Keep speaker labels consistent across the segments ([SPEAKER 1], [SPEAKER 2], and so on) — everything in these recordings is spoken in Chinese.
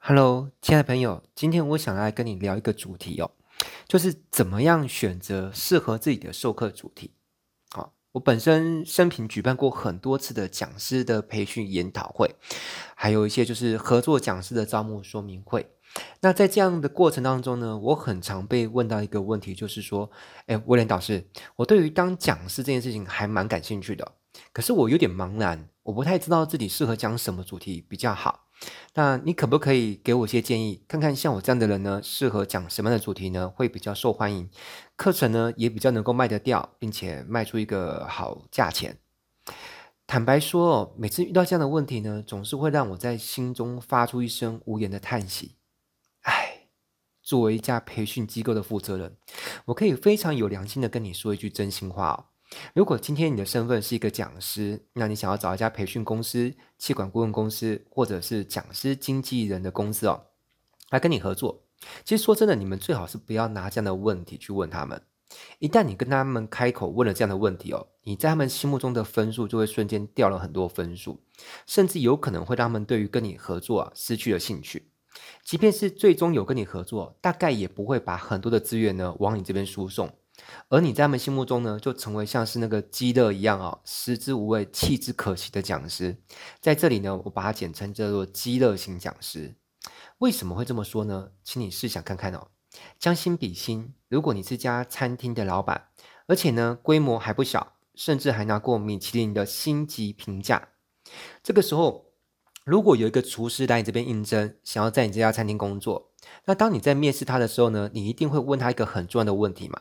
[SPEAKER 1] Hello，亲爱的朋友，今天我想来跟你聊一个主题哦，就是怎么样选择适合自己的授课主题。好，我本身生平举办过很多次的讲师的培训研讨会，还有一些就是合作讲师的招募说明会。那在这样的过程当中呢，我很常被问到一个问题，就是说，哎，威廉导师，我对于当讲师这件事情还蛮感兴趣的，可是我有点茫然，我不太知道自己适合讲什么主题比较好。那你可不可以给我一些建议，看看像我这样的人呢，适合讲什么样的主题呢？会比较受欢迎，课程呢也比较能够卖得掉，并且卖出一个好价钱。坦白说，每次遇到这样的问题呢，总是会让我在心中发出一声无言的叹息。唉，作为一家培训机构的负责人，我可以非常有良心的跟你说一句真心话哦。如果今天你的身份是一个讲师，那你想要找一家培训公司、企管顾问公司，或者是讲师经纪人的公司哦，来跟你合作。其实说真的，你们最好是不要拿这样的问题去问他们。一旦你跟他们开口问了这样的问题哦，你在他们心目中的分数就会瞬间掉了很多分数，甚至有可能会让他们对于跟你合作啊失去了兴趣。即便是最终有跟你合作，大概也不会把很多的资源呢往你这边输送。而你在他们心目中呢，就成为像是那个鸡肋一样啊、哦，食之无味，弃之可惜的讲师。在这里呢，我把它简称叫做鸡肋型讲师。为什么会这么说呢？请你试想看看哦，将心比心，如果你是家餐厅的老板，而且呢规模还不小，甚至还拿过米其林的星级评价，这个时候，如果有一个厨师来你这边应征，想要在你这家餐厅工作，那当你在面试他的时候呢，你一定会问他一个很重要的问题嘛。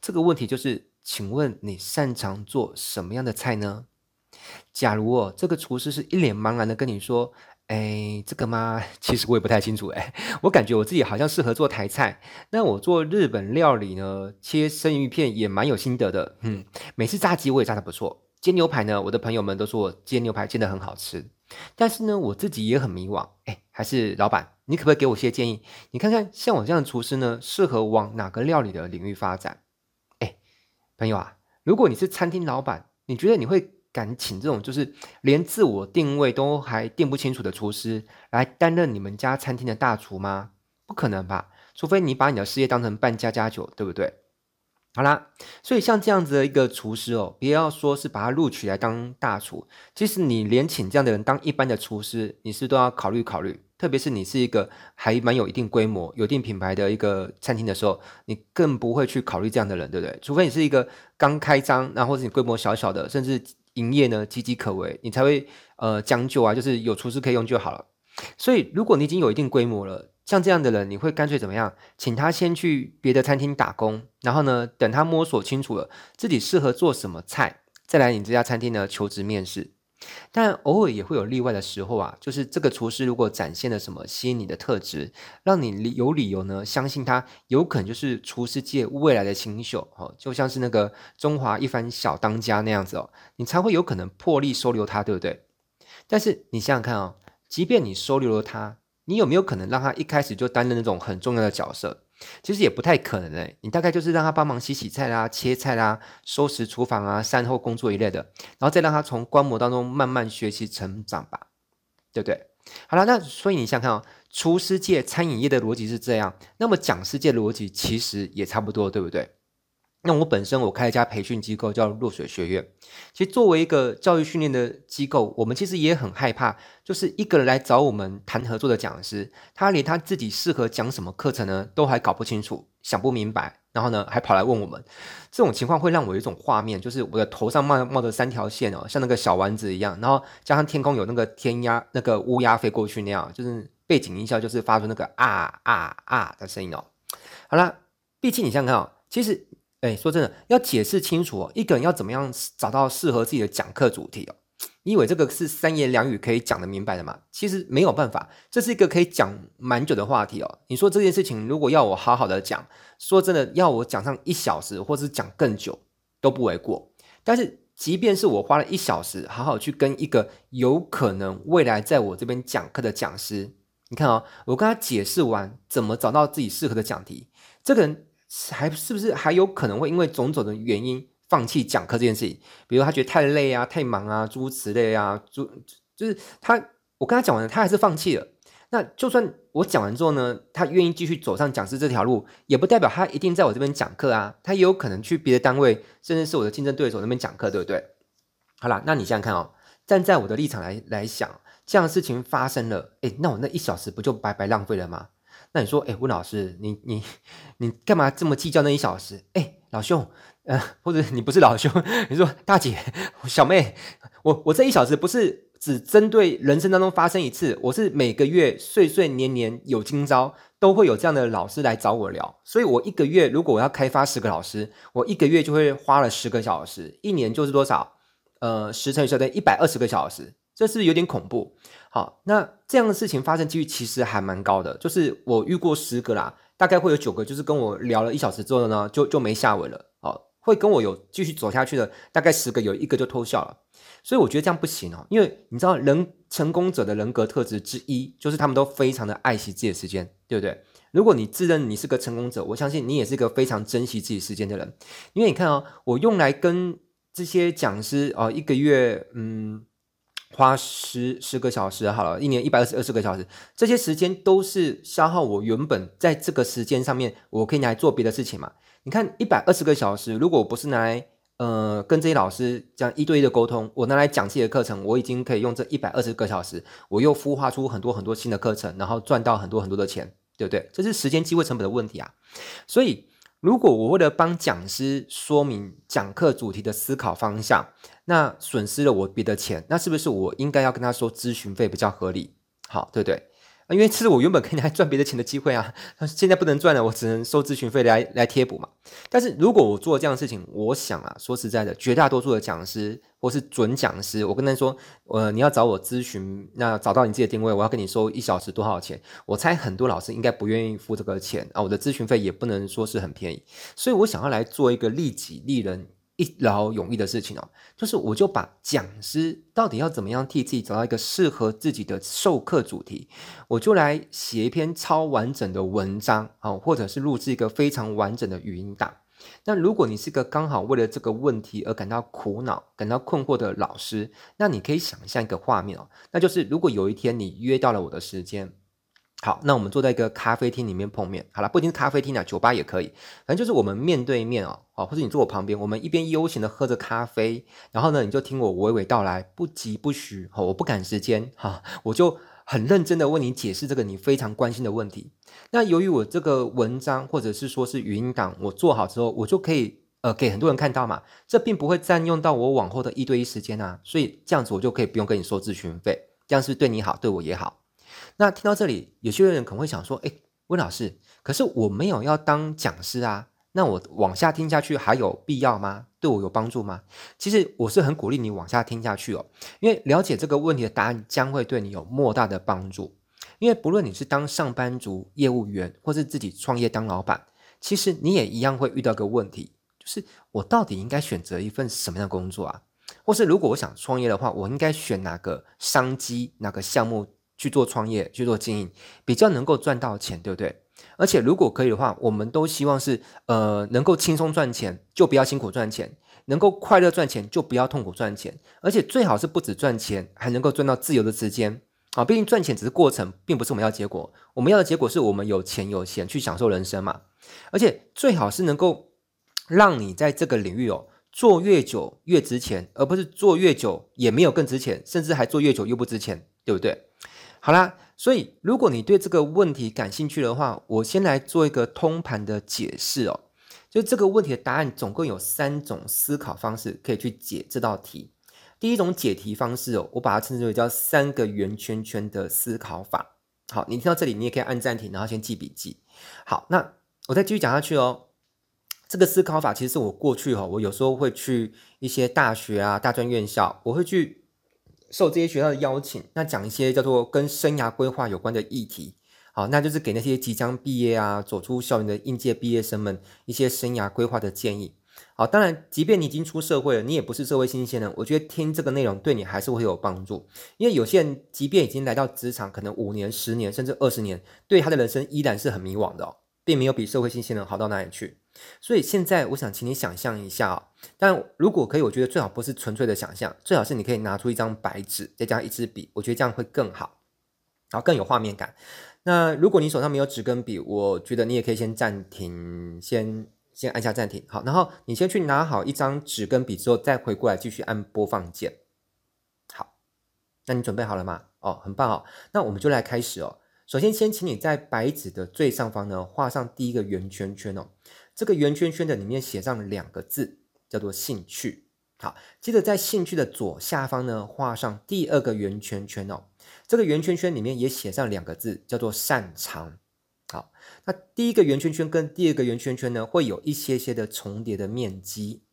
[SPEAKER 1] 这个问题就是，请问你擅长做什么样的菜呢？假如哦，这个厨师是一脸茫然的跟你说：“哎，这个嘛？其实我也不太清楚。哎，我感觉我自己好像适合做台菜。那我做日本料理呢，切生鱼片也蛮有心得的。嗯，每次炸鸡我也炸得不错。煎牛排呢，我的朋友们都说我煎牛排煎得很好吃。但是呢，我自己也很迷惘。哎，还是老板，你可不可以给我些建议？你看看像我这样的厨师呢，适合往哪个料理的领域发展？”朋友啊，如果你是餐厅老板，你觉得你会敢请这种就是连自我定位都还定不清楚的厨师来担任你们家餐厅的大厨吗？不可能吧，除非你把你的事业当成办家家酒，对不对？好啦，所以像这样子的一个厨师哦，不要说是把他录取来当大厨，其实你连请这样的人当一般的厨师，你是都要考虑考虑。特别是你是一个还蛮有一定规模、有一定品牌的一个餐厅的时候，你更不会去考虑这样的人，对不对？除非你是一个刚开张，然后或者你规模小小的，甚至营业呢岌岌可危，你才会呃将就啊，就是有厨师可以用就好了。所以，如果你已经有一定规模了，像这样的人，你会干脆怎么样？请他先去别的餐厅打工，然后呢，等他摸索清楚了自己适合做什么菜，再来你这家餐厅呢求职面试。但偶尔也会有例外的时候啊，就是这个厨师如果展现了什么吸引你的特质，让你有理由呢相信他有可能就是厨师界未来的新秀哦，就像是那个中华一番小当家那样子哦，你才会有可能破例收留他，对不对？但是你想想看哦，即便你收留了他，你有没有可能让他一开始就担任那种很重要的角色？其实也不太可能诶，你大概就是让他帮忙洗洗菜啦、切菜啦、收拾厨房啊、善后工作一类的，然后再让他从观摩当中慢慢学习成长吧，对不对？好了，那所以你想看哦，厨师界、餐饮业的逻辑是这样，那么讲师界逻辑其实也差不多，对不对？那我本身我开一家培训机构叫落水学院，其实作为一个教育训练的机构，我们其实也很害怕，就是一个人来找我们谈合作的讲师，他连他自己适合讲什么课程呢，都还搞不清楚，想不明白，然后呢还跑来问我们，这种情况会让我有一种画面，就是我的头上冒冒着三条线哦，像那个小丸子一样，然后加上天空有那个天鸭那个乌鸦飞过去那样，就是背景音效就是发出那个啊啊啊的声音哦。好了，毕竟你想想看哦，其实。哎，说真的，要解释清楚哦，一个人要怎么样找到适合自己的讲课主题哦？你以为这个是三言两语可以讲得明白的吗？其实没有办法，这是一个可以讲蛮久的话题哦。你说这件事情，如果要我好好的讲，说真的，要我讲上一小时，或是讲更久，都不为过。但是，即便是我花了一小时，好好去跟一个有可能未来在我这边讲课的讲师，你看哦，我跟他解释完怎么找到自己适合的讲题，这个人。还是不是还有可能会因为种种的原因放弃讲课这件事情？比如他觉得太累啊、太忙啊、诸如此类啊，诸就是他，我跟他讲完了，他还是放弃了。那就算我讲完之后呢，他愿意继续走上讲师这条路，也不代表他一定在我这边讲课啊，他也有可能去别的单位，甚至是我的竞争对手那边讲课，对不对？好啦，那你想想看哦，站在我的立场来来想，这样的事情发生了，诶，那我那一小时不就白白浪费了吗？那你说，诶，温老师，你你你干嘛这么计较那一小时？诶，老兄，呃，或者你不是老兄，你说大姐、小妹，我我这一小时不是。只针对人生当中发生一次，我是每个月岁岁年年有今朝都会有这样的老师来找我聊，所以我一个月如果我要开发十个老师，我一个月就会花了十个小时，一年就是多少？呃，十乘以十等于一百二十个小时，这是有点恐怖。好，那这样的事情发生几率其实还蛮高的，就是我遇过十个啦，大概会有九个就是跟我聊了一小时之后呢，就就没下文了。好，会跟我有继续走下去的，大概十个有一个就偷笑了。所以我觉得这样不行哦，因为你知道，人成功者的人格特质之一就是他们都非常的爱惜自己的时间，对不对？如果你自认你是个成功者，我相信你也是一个非常珍惜自己时间的人。因为你看哦，我用来跟这些讲师哦，一个月嗯花十十个小时好了，一年一百二十二十个小时，这些时间都是消耗我原本在这个时间上面我可以来做别的事情嘛。你看一百二十个小时，如果不是拿来呃，跟这些老师这样一对一的沟通，我拿来讲自己的课程，我已经可以用这一百二十个小时，我又孵化出很多很多新的课程，然后赚到很多很多的钱，对不对？这是时间机会成本的问题啊。所以，如果我为了帮讲师说明讲课主题的思考方向，那损失了我别的钱，那是不是我应该要跟他说咨询费比较合理？好，对不对？因为这是我原本可以来赚别的钱的机会啊，现在不能赚了，我只能收咨询费来来贴补嘛。但是如果我做这样的事情，我想啊，说实在的，绝大多数的讲师或是准讲师，我跟他说，呃，你要找我咨询，那找到你自己的定位，我要跟你收一小时多少钱？我猜很多老师应该不愿意付这个钱啊，我的咨询费也不能说是很便宜，所以我想要来做一个利己利人。一劳永逸的事情哦，就是我就把讲师到底要怎么样替自己找到一个适合自己的授课主题，我就来写一篇超完整的文章啊，或者是录制一个非常完整的语音档。那如果你是个刚好为了这个问题而感到苦恼、感到困惑的老师，那你可以想象一个画面哦，那就是如果有一天你约到了我的时间。好，那我们坐在一个咖啡厅里面碰面。好了，不一定是咖啡厅啊，酒吧也可以。反正就是我们面对面哦，哦，或者你坐我旁边，我们一边悠闲的喝着咖啡，然后呢，你就听我娓娓道来，不疾不徐。哦，我不赶时间哈，我就很认真的为你解释这个你非常关心的问题。那由于我这个文章或者是说是语音档，我做好之后，我就可以呃给很多人看到嘛，这并不会占用到我往后的一对一时间啊，所以这样子我就可以不用跟你收咨询费，这样是对你好，对我也好。那听到这里，有些人可能会想说：“诶，温老师，可是我没有要当讲师啊，那我往下听下去还有必要吗？对我有帮助吗？”其实我是很鼓励你往下听下去哦，因为了解这个问题的答案将会对你有莫大的帮助。因为不论你是当上班族、业务员，或是自己创业当老板，其实你也一样会遇到个问题，就是我到底应该选择一份什么样的工作啊？或是如果我想创业的话，我应该选哪个商机、哪个项目？去做创业，去做经营，比较能够赚到钱，对不对？而且如果可以的话，我们都希望是呃能够轻松赚钱，就不要辛苦赚钱；能够快乐赚钱，就不要痛苦赚钱。而且最好是不止赚钱，还能够赚到自由的时间啊！毕竟赚钱只是过程，并不是我们要结果。我们要的结果是我们有钱有闲去享受人生嘛。而且最好是能够让你在这个领域哦做越久越值钱，而不是做越久也没有更值钱，甚至还做越久又不值钱，对不对？好啦，所以如果你对这个问题感兴趣的话，我先来做一个通盘的解释哦。就这个问题的答案，总共有三种思考方式可以去解这道题。第一种解题方式哦，我把它称之为叫三个圆圈圈的思考法。好，你听到这里，你也可以按暂停，然后先记笔记。好，那我再继续讲下去哦。这个思考法其实是我过去哈，我有时候会去一些大学啊、大专院校，我会去。受这些学校的邀请，那讲一些叫做跟生涯规划有关的议题，好，那就是给那些即将毕业啊、走出校园的应届毕业生们一些生涯规划的建议。好，当然，即便你已经出社会了，你也不是社会新鲜人，我觉得听这个内容对你还是会有帮助，因为有些人即便已经来到职场，可能五年、十年甚至二十年，对他的人生依然是很迷惘的，并没有比社会新鲜人好到哪里去。所以现在我想请你想象一下哦，但如果可以，我觉得最好不是纯粹的想象，最好是你可以拿出一张白纸，再加一支笔，我觉得这样会更好。然后更有画面感。那如果你手上没有纸跟笔，我觉得你也可以先暂停，先先按下暂停。好，然后你先去拿好一张纸跟笔之后，再回过来继续按播放键。好，那你准备好了吗？哦，很棒哦。那我们就来开始哦。首先，先请你在白纸的最上方呢画上第一个圆圈圈哦。这个圆圈圈的里面写上两个字，叫做兴趣。好，接着在兴趣的左下方呢画上第二个圆圈圈哦。这个圆圈圈里面也写上两个字，叫做擅长。好，那第一个圆圈圈跟第二个圆圈圈呢，会有一些些的重叠的面积。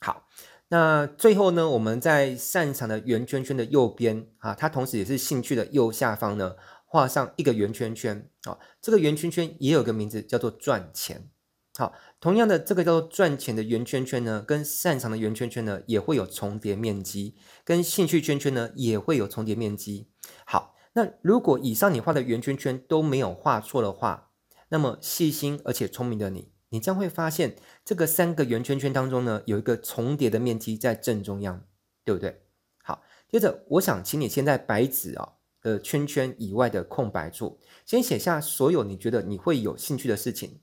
[SPEAKER 1] 好，那最后呢，我们在擅长的圆圈圈的右边啊，它同时也是兴趣的右下方呢，画上一个圆圈圈。好，这个圆圈圈也有个名字，叫做赚钱。好，同样的，这个叫做赚钱的圆圈圈呢，跟擅长的圆圈圈呢，也会有重叠面积，跟兴趣圈圈呢，也会有重叠面积。好，那如果以上你画的圆圈圈都没有画错的话，那么细心而且聪明的你，你将会发现这个三个圆圈圈当中呢，有一个重叠的面积在正中央，对不对？好，接着我想请你先在白纸啊的圈圈以外的空白处，先写下所有你觉得你会有兴趣的事情。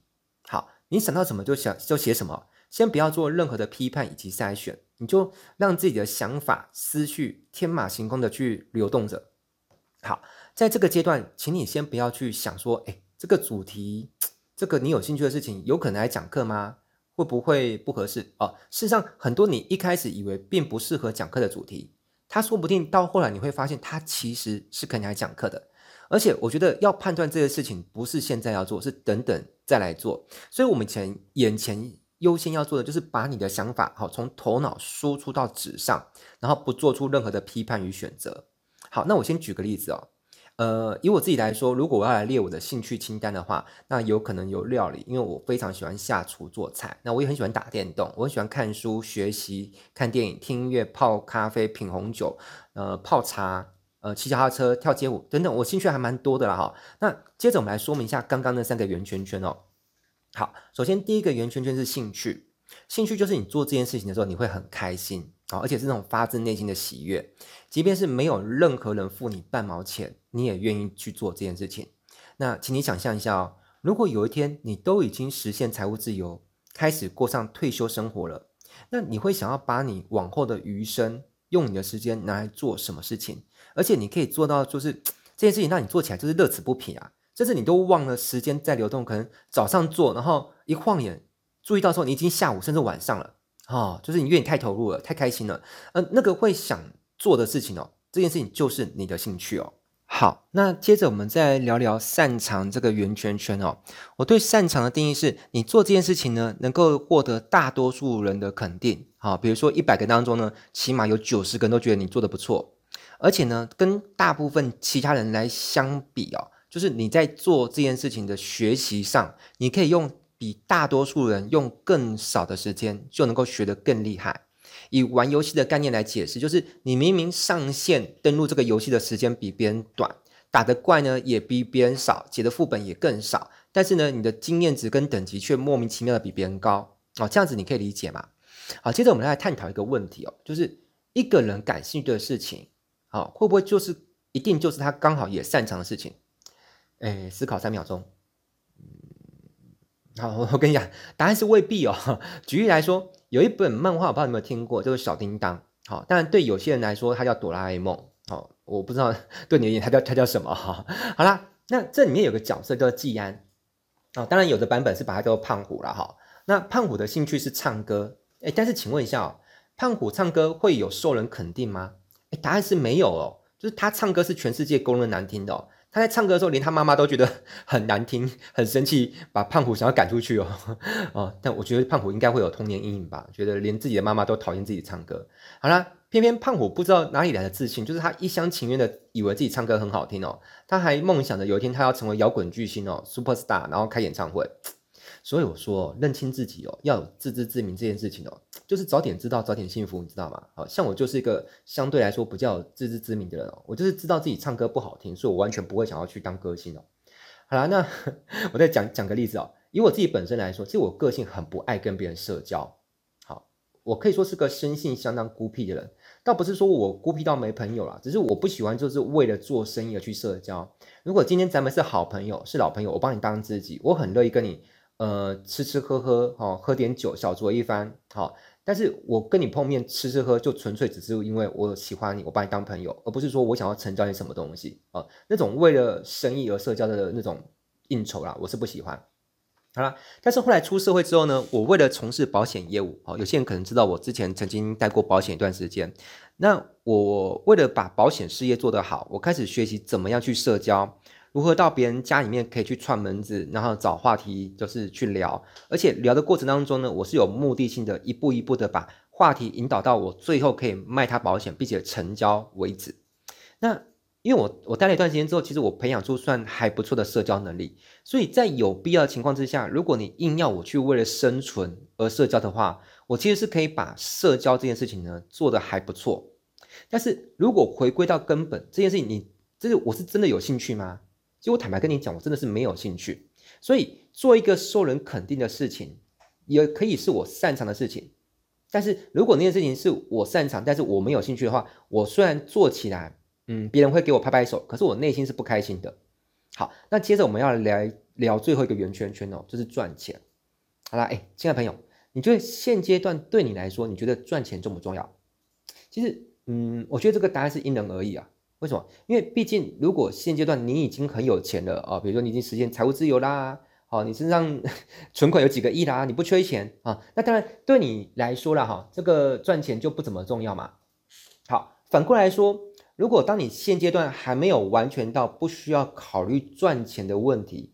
[SPEAKER 1] 好。你想到什么就想就写什么，先不要做任何的批判以及筛选，你就让自己的想法、思绪天马行空的去流动着。好，在这个阶段，请你先不要去想说，哎，这个主题，这个你有兴趣的事情，有可能来讲课吗？会不会不合适？哦，事实上，很多你一开始以为并不适合讲课的主题，它说不定到后来你会发现，它其实是可以来讲课的。而且我觉得要判断这个事情，不是现在要做，是等等再来做。所以，我们前眼前优先要做的，就是把你的想法好从头脑输出到纸上，然后不做出任何的批判与选择。好，那我先举个例子哦。呃，以我自己来说，如果我要来列我的兴趣清单的话，那有可能有料理，因为我非常喜欢下厨做菜。那我也很喜欢打电动，我很喜欢看书、学习、看电影、听音乐、泡咖啡、品红酒、呃，泡茶。呃，骑脚踏车、跳街舞等等，我兴趣还蛮多的啦哈。那接着我们来说明一下刚刚那三个圆圈圈哦。好，首先第一个圆圈圈是兴趣，兴趣就是你做这件事情的时候你会很开心啊，而且是那种发自内心的喜悦，即便是没有任何人付你半毛钱，你也愿意去做这件事情。那请你想象一下哦，如果有一天你都已经实现财务自由，开始过上退休生活了，那你会想要把你往后的余生用你的时间拿来做什么事情？而且你可以做到，就是这件事情让你做起来就是乐此不疲啊，甚至你都忘了时间在流动，可能早上做，然后一晃眼注意到说你已经下午甚至晚上了，哦，就是你因为你太投入了，太开心了，呃，那个会想做的事情哦，这件事情就是你的兴趣哦。好，那接着我们再聊聊擅长这个圆圈圈哦。我对擅长的定义是，你做这件事情呢，能够获得大多数人的肯定，好，比如说一百个当中呢，起码有九十个人都觉得你做得不错。而且呢，跟大部分其他人来相比哦，就是你在做这件事情的学习上，你可以用比大多数人用更少的时间就能够学得更厉害。以玩游戏的概念来解释，就是你明明上线登录这个游戏的时间比别人短，打的怪呢也比别人少，解的副本也更少，但是呢，你的经验值跟等级却莫名其妙的比别人高哦，这样子你可以理解吗？好，接着我们来探讨一个问题哦，就是一个人感兴趣的事情。好，会不会就是一定就是他刚好也擅长的事情？哎，思考三秒钟。好，我跟你讲，答案是未必哦。举例来说，有一本漫画，我不知道你有没有听过，就是小叮当。好，当然对有些人来说，它叫哆啦 A 梦。好，我不知道对你而言，它叫它叫什么哈。好啦，那这里面有个角色叫季安。哦，当然有的版本是把它叫做胖虎了哈。那胖虎的兴趣是唱歌。哎，但是请问一下哦，胖虎唱歌会有受人肯定吗？答案是没有哦，就是他唱歌是全世界公认难听的。他在唱歌的时候，连他妈妈都觉得很难听，很生气，把胖虎想要赶出去哦。哦，但我觉得胖虎应该会有童年阴影吧，觉得连自己的妈妈都讨厌自己唱歌。好啦，偏偏胖虎不知道哪里来的自信，就是他一厢情愿的以为自己唱歌很好听哦，他还梦想着有一天他要成为摇滚巨星哦，super star，然后开演唱会。所以我说，认清自己哦，要有自知之明这件事情哦，就是早点知道，早点幸福，你知道吗？好像我就是一个相对来说比较自知之明的人哦，我就是知道自己唱歌不好听，所以我完全不会想要去当歌星哦。好啦，那 我再讲讲个例子哦，以我自己本身来说，其实我个性很不爱跟别人社交，好，我可以说是个生性相当孤僻的人，倒不是说我孤僻到没朋友啦，只是我不喜欢就是为了做生意而去社交。如果今天咱们是好朋友，是老朋友，我帮你当知己，我很乐意跟你呃吃吃喝喝，哦，喝点酒，小酌一番，好、但是我跟你碰面吃吃喝，就纯粹只是因为我喜欢你，我把你当朋友，而不是说我想要成交你什么东西啊、哦。那种为了生意而社交的那种应酬啦，我是不喜欢。好了，但是后来出社会之后呢，我为了从事保险业务，哦，有些人可能知道我之前曾经待过保险一段时间。那我为了把保险事业做得好，我开始学习怎么样去社交，如何到别人家里面可以去串门子，然后找话题就是去聊，而且聊的过程当中呢，我是有目的性的，一步一步的把话题引导到我最后可以卖他保险，并且成交为止。那因为我我待了一段时间之后，其实我培养出算还不错的社交能力，所以在有必要的情况之下，如果你硬要我去为了生存而社交的话，我其实是可以把社交这件事情呢做得还不错。但是如果回归到根本这件事情你，你这是我是真的有兴趣吗？其实我坦白跟你讲，我真的是没有兴趣。所以做一个受人肯定的事情，也可以是我擅长的事情。但是如果那件事情是我擅长，但是我没有兴趣的话，我虽然做起来。嗯，别人会给我拍拍手，可是我内心是不开心的。好，那接着我们要来聊最后一个圆圈圈哦，就是赚钱。好啦，哎，亲爱的朋友，你觉得现阶段对你来说，你觉得赚钱重不重要？其实，嗯，我觉得这个答案是因人而异啊。为什么？因为毕竟如果现阶段你已经很有钱了啊，比如说你已经实现财务自由啦，好，你身上 存款有几个亿啦，你不缺钱啊，那当然对你来说了哈，这个赚钱就不怎么重要嘛。好，反过来说。如果当你现阶段还没有完全到不需要考虑赚钱的问题，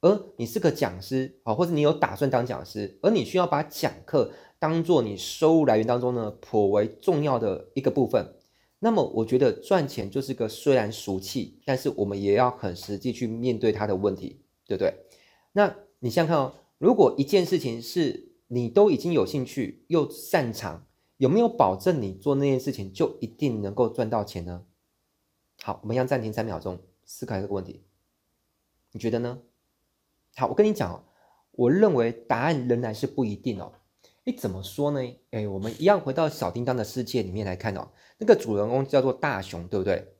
[SPEAKER 1] 而你是个讲师啊，或者你有打算当讲师，而你需要把讲课当做你收入来源当中呢颇为重要的一个部分，那么我觉得赚钱就是个虽然俗气，但是我们也要很实际去面对它的问题，对不对？那你想想看哦，如果一件事情是你都已经有兴趣又擅长。有没有保证你做那件事情就一定能够赚到钱呢？好，我们要暂停三秒钟思考这个问题，你觉得呢？好，我跟你讲哦，我认为答案仍然是不一定哦。诶，怎么说呢？诶，我们一样回到小叮当的世界里面来看哦，那个主人公叫做大雄，对不对？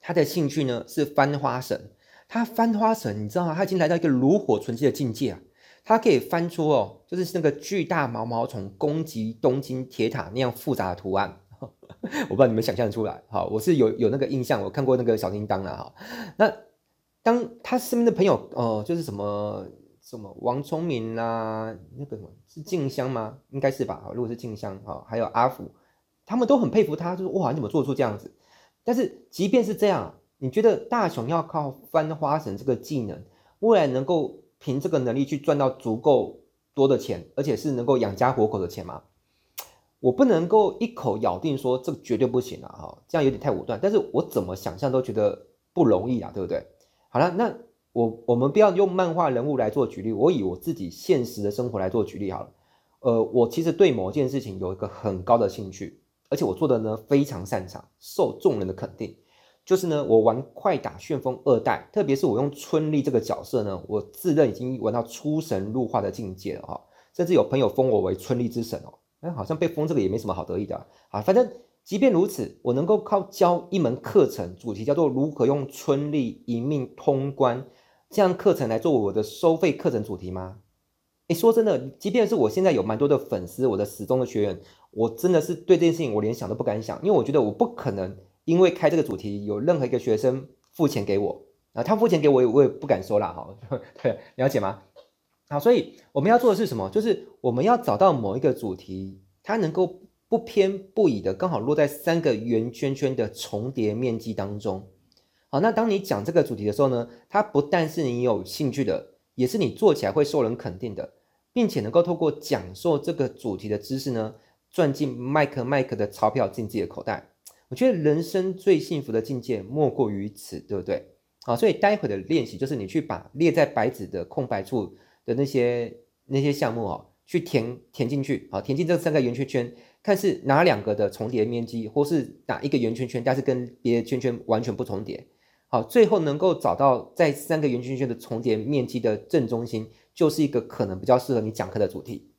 [SPEAKER 1] 他的兴趣呢是翻花绳，他翻花绳，你知道吗？他已经来到一个炉火纯青的境界啊。他可以翻出哦，就是那个巨大毛毛虫攻击东京铁塔那样复杂的图案，我不知道你们想象出来。好，我是有有那个印象，我看过那个小叮当了哈。那当他身边的朋友哦、呃，就是什么什么王聪明啦，那个什么是静香吗？应该是吧。如果是静香哈，还有阿福，他们都很佩服他，就是哇，你怎么做出这样子？但是即便是这样，你觉得大雄要靠翻花绳这个技能，未来能够？凭这个能力去赚到足够多的钱，而且是能够养家活口的钱吗？我不能够一口咬定说这绝对不行啊！哈，这样有点太武断。但是我怎么想象都觉得不容易啊，对不对？好了，那我我们不要用漫画人物来做举例，我以我自己现实的生活来做举例好了。呃，我其实对某件事情有一个很高的兴趣，而且我做的呢非常擅长，受众人的肯定。就是呢，我玩快打旋风二代，特别是我用春丽这个角色呢，我自认已经玩到出神入化的境界了哈，甚至有朋友封我为春丽之神哦，哎，好像被封这个也没什么好得意的啊。反正即便如此，我能够靠教一门课程，主题叫做如何用春丽一命通关这样课程来作为我的收费课程主题吗？哎，说真的，即便是我现在有蛮多的粉丝，我的始终的学员，我真的是对这件事情我连想都不敢想，因为我觉得我不可能。因为开这个主题，有任何一个学生付钱给我啊，他付钱给我，我也不敢收啦。哈，对，了解吗？好，所以我们要做的是什么？就是我们要找到某一个主题，它能够不偏不倚的刚好落在三个圆圈圈的重叠面积当中。好，那当你讲这个主题的时候呢，它不但是你有兴趣的，也是你做起来会受人肯定的，并且能够透过讲授这个主题的知识呢，赚进麦克麦克的钞票进自己的口袋。我觉得人生最幸福的境界莫过于此，对不对？好，所以待会的练习就是你去把列在白纸的空白处的那些那些项目哦，去填填进去，好，填进这三个圆圈圈，看是哪两个的重叠面积，或是哪一个圆圈圈，但是跟别的圈圈完全不重叠。好，最后能够找到在三个圆圈圈的重叠面积的正中心，就是一个可能比较适合你讲课的主题。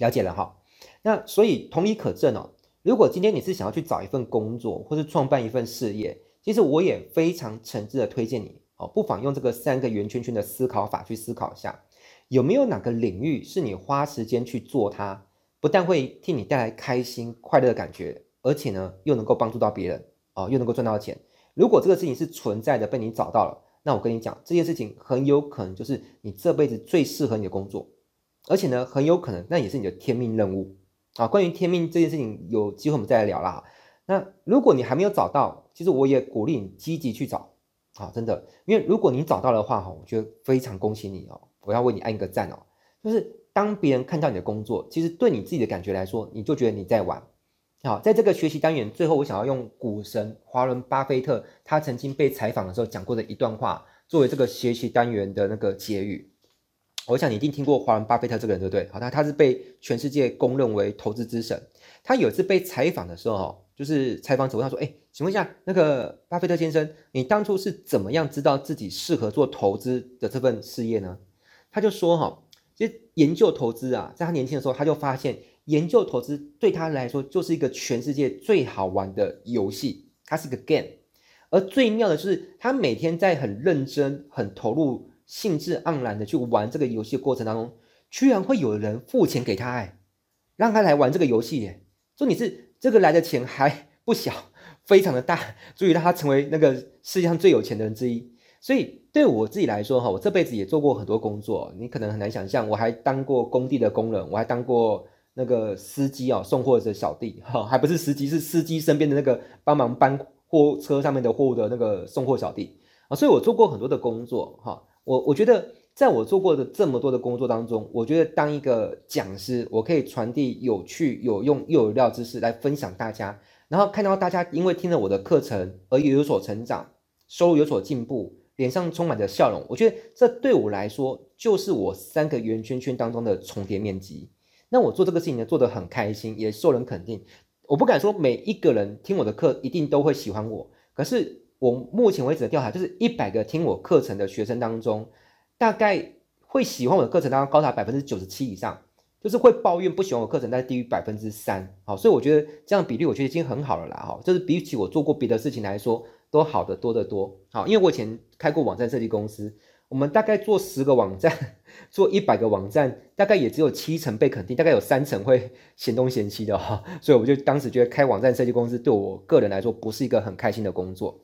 [SPEAKER 1] 了解了哈，那所以同理可证哦。如果今天你是想要去找一份工作，或是创办一份事业，其实我也非常诚挚的推荐你哦，不妨用这个三个圆圈圈的思考法去思考一下，有没有哪个领域是你花时间去做它，不但会替你带来开心快乐的感觉，而且呢又能够帮助到别人哦，又能够赚到钱。如果这个事情是存在的，被你找到了，那我跟你讲，这件事情很有可能就是你这辈子最适合你的工作，而且呢很有可能那也是你的天命任务。啊，关于天命这件事情，有机会我们再来聊啦。那如果你还没有找到，其实我也鼓励你积极去找，啊，真的，因为如果你找到的话，哈，我觉得非常恭喜你哦，我要为你按一个赞哦。就是当别人看到你的工作，其实对你自己的感觉来说，你就觉得你在玩。好，在这个学习单元最后，我想要用股神华伦巴菲特他曾经被采访的时候讲过的一段话，作为这个学习单元的那个结语。我想你一定听过华伦巴菲特这个人，对不对？好，他他是被全世界公认为投资之神。他有一次被采访的时候，就是采访者问他说：“哎，请问一下，那个巴菲特先生，你当初是怎么样知道自己适合做投资的这份事业呢？”他就说：“哈，其实研究投资啊，在他年轻的时候，他就发现研究投资对他来说就是一个全世界最好玩的游戏，它是个 game。而最妙的就是，他每天在很认真、很投入。”兴致盎然的去玩这个游戏的过程当中，居然会有人付钱给他，哎，让他来玩这个游戏，哎，重点是这个来的钱还不小，非常的大，足以让他成为那个世界上最有钱的人之一。所以对我自己来说，哈，我这辈子也做过很多工作，你可能很难想象，我还当过工地的工人，我还当过那个司机啊，送货的小弟，哈，还不是司机，是司机身边的那个帮忙搬货车上面的货物的那个送货小弟啊，所以我做过很多的工作，哈。我我觉得，在我做过的这么多的工作当中，我觉得当一个讲师，我可以传递有趣、有用又有料知识来分享大家，然后看到大家因为听了我的课程而有所成长，收入有所进步，脸上充满着笑容，我觉得这对我来说就是我三个圆圈圈当中的重叠面积。那我做这个事情呢，做得很开心，也受人肯定。我不敢说每一个人听我的课一定都会喜欢我，可是。我目前为止的调查就是一百个听我课程的学生当中，大概会喜欢我的课程当中高达百分之九十七以上，就是会抱怨不喜欢我课程，但是低于百分之三。好，所以我觉得这样比例我觉得已经很好了啦。哈，就是比起我做过别的事情来说，都好得多得多。好，因为我以前开过网站设计公司，我们大概做十个网站，做一百个网站，大概也只有七成被肯定，大概有三成会嫌东嫌西的哈。所以我就当时觉得开网站设计公司对我个人来说不是一个很开心的工作。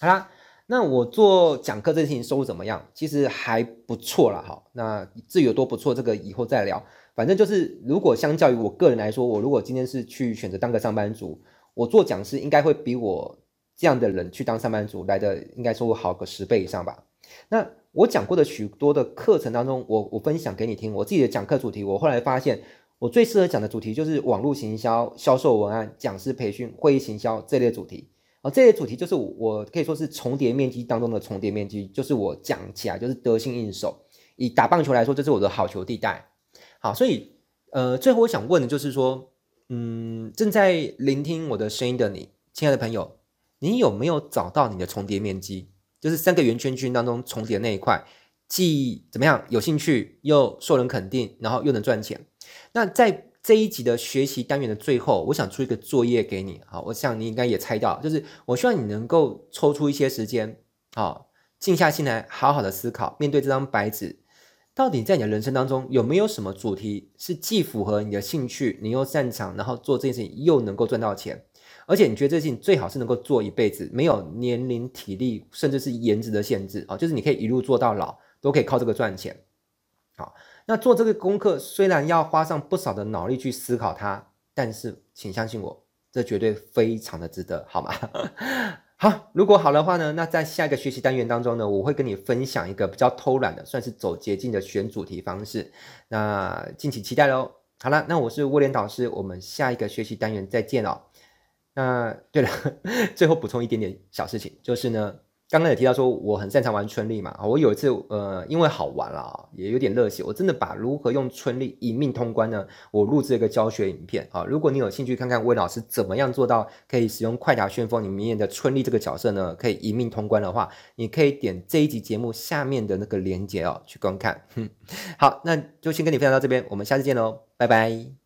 [SPEAKER 1] 好啦，那我做讲课这件事情收入怎么样？其实还不错啦。哈，那至于有多不错，这个以后再聊。反正就是，如果相较于我个人来说，我如果今天是去选择当个上班族，我做讲师应该会比我这样的人去当上班族来的应该说好个十倍以上吧。那我讲过的许多的课程当中，我我分享给你听，我自己的讲课主题，我后来发现我最适合讲的主题就是网络行销、销售文案、讲师培训、会议行销这类主题。这些主题就是我可以说是重叠面积当中的重叠面积，就是我讲起来就是得心应手。以打棒球来说，这是我的好球地带。好，所以呃，最后我想问的就是说，嗯，正在聆听我的声音的你，亲爱的朋友，你有没有找到你的重叠面积？就是三个圆圈圈当中重叠的那一块，既怎么样有兴趣，又受人肯定，然后又能赚钱。那在这一集的学习单元的最后，我想出一个作业给你。好，我想你应该也猜到，就是我希望你能够抽出一些时间，好，静下心来，好好的思考，面对这张白纸，到底在你的人生当中有没有什么主题是既符合你的兴趣，你又擅长，然后做这件事情又能够赚到钱，而且你觉得这件事情最好是能够做一辈子，没有年龄、体力，甚至是颜值的限制啊，就是你可以一路做到老，都可以靠这个赚钱。好。那做这个功课虽然要花上不少的脑力去思考它，但是请相信我，这绝对非常的值得，好吗？好，如果好的话呢，那在下一个学习单元当中呢，我会跟你分享一个比较偷懒的，算是走捷径的选主题方式，那敬请期待喽。好了，那我是威廉导师，我们下一个学习单元再见哦。那对了，最后补充一点点小事情，就是呢。刚刚也提到说我很擅长玩春丽嘛，我有一次呃因为好玩了，也有点热血，我真的把如何用春丽一命通关呢，我录制一个教学影片啊，如果你有兴趣看看魏老师怎么样做到可以使用快打旋风里面的春丽这个角色呢，可以一命通关的话，你可以点这一集节目下面的那个链接哦去观看。好，那就先跟你分享到这边，我们下次见喽，拜拜。